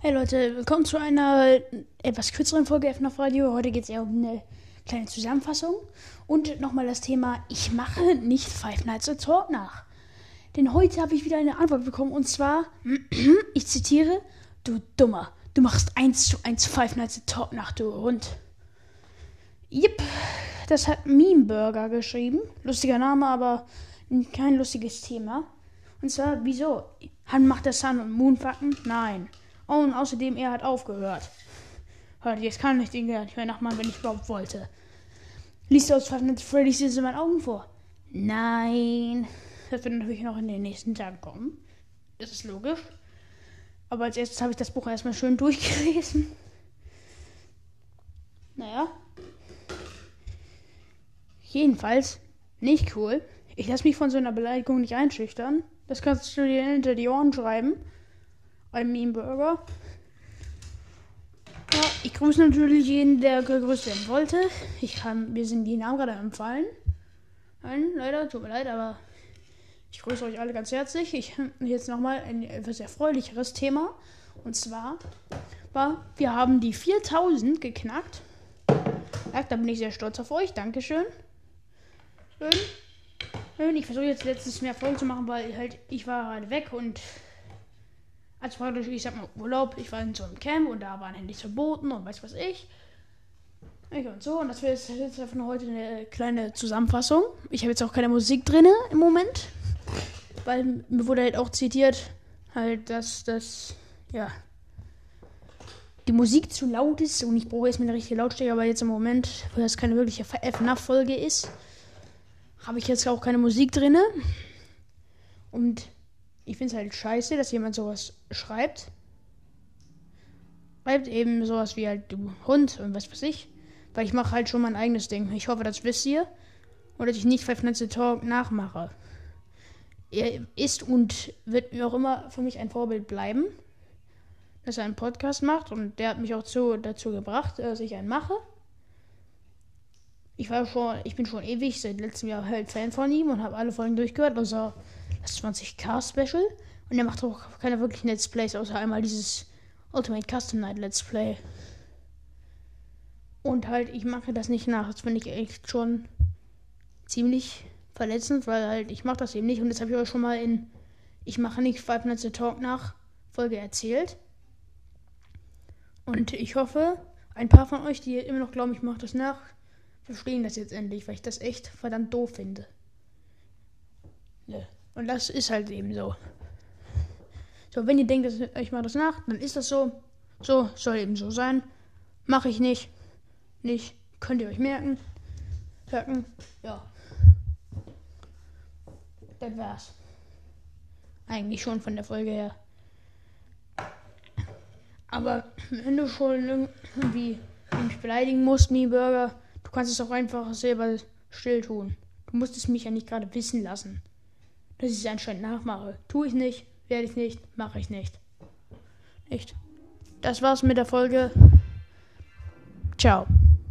Hey Leute, willkommen zu einer etwas kürzeren Folge FNAF Radio. Heute geht es eher um eine kleine Zusammenfassung und nochmal das Thema, ich mache nicht Five Nights at Talk nach. Denn heute habe ich wieder eine Antwort bekommen und zwar, ich zitiere, du Dummer, du machst 1 zu 1 Five Nights at Talk nach, du Hund. Yep, das hat Meme Burger geschrieben. Lustiger Name, aber kein lustiges Thema. Und zwar, wieso? Han macht das Sun und Moon Fakten? Nein. Oh, und außerdem, er hat aufgehört. Hört, jetzt kann ich den gar nicht mehr nachmachen, wenn ich überhaupt wollte. Liest du aus Five Nights Freddy's in meinen Augen vor? Nein. Das wird natürlich noch in den nächsten Tagen kommen. Das ist logisch. Aber als erstes habe ich das Buch erstmal schön durchgelesen. Naja. Jedenfalls nicht cool. Ich lasse mich von so einer Beleidigung nicht einschüchtern. Das kannst du dir hinter die Ohren schreiben. Ein Meme Burger. Ja, ich grüße natürlich jeden, der gegrüßt werden wollte. Ich kann, mir sind die Namen gerade empfallen. Nein, leider, tut mir leid, aber ich grüße euch alle ganz herzlich. Ich jetzt nochmal ein etwas erfreulicheres Thema. Und zwar war, wir haben die 4000 geknackt. Ja, da bin ich sehr stolz auf euch. Dankeschön. Schön. Ich versuche jetzt letztes mehr Folgen zu machen, weil halt ich war halt weg und als praktisch, ich sag mal, Urlaub. Ich war in so einem Camp und da waren Handys verboten und weiß was ich. Ich und so. Und das wäre jetzt, von heute eine kleine Zusammenfassung. Ich habe jetzt auch keine Musik drin im Moment. Weil mir wurde halt auch zitiert, halt, dass das, ja, die Musik zu laut ist und ich brauche jetzt eine richtige Lautstärke, aber jetzt im Moment, weil das keine wirkliche FNAF-Folge ist, habe ich jetzt auch keine Musik drin. Und ich finde es halt scheiße, dass jemand sowas schreibt. Schreibt eben sowas wie halt du Hund und was weiß ich. Weil ich mache halt schon mein eigenes Ding. Ich hoffe, das wisst ihr. Und dass ich nicht Five Talk nachmache. Er ist und wird mir auch immer für mich ein Vorbild bleiben. Dass er einen Podcast macht. Und der hat mich auch zu, dazu gebracht, dass ich einen mache. Ich war schon, ich bin schon ewig seit letztem Jahr halt Fan von ihm und habe alle Folgen durchgehört, außer das 20k Special. Und er macht auch keine wirklichen Let's Plays, außer einmal dieses Ultimate Custom Night Let's Play. Und halt, ich mache das nicht nach. Das finde ich echt schon ziemlich verletzend, weil halt, ich mache das eben nicht. Und das habe ich euch schon mal in Ich mache nicht Five Nights at Talk nach Folge erzählt. Und ich hoffe, ein paar von euch, die immer noch glauben, ich mache das nach, verstehen das jetzt endlich, weil ich das echt verdammt doof finde. Und das ist halt eben so. So, wenn ihr denkt, dass ich mache das nach, dann ist das so. So, soll eben so sein. Mache ich nicht. Nicht. Könnt ihr euch merken. Merken. Ja. Das war's. Eigentlich schon von der Folge her. Aber wenn du schon irgendwie mich beleidigen musst, Mi Burger, du kannst es auch einfach selber still tun. Du musst es mich ja nicht gerade wissen lassen dass ich es anscheinend nachmache. Tue ich nicht, werde ich nicht, mache ich nicht. Nicht. Das war's mit der Folge. Ciao.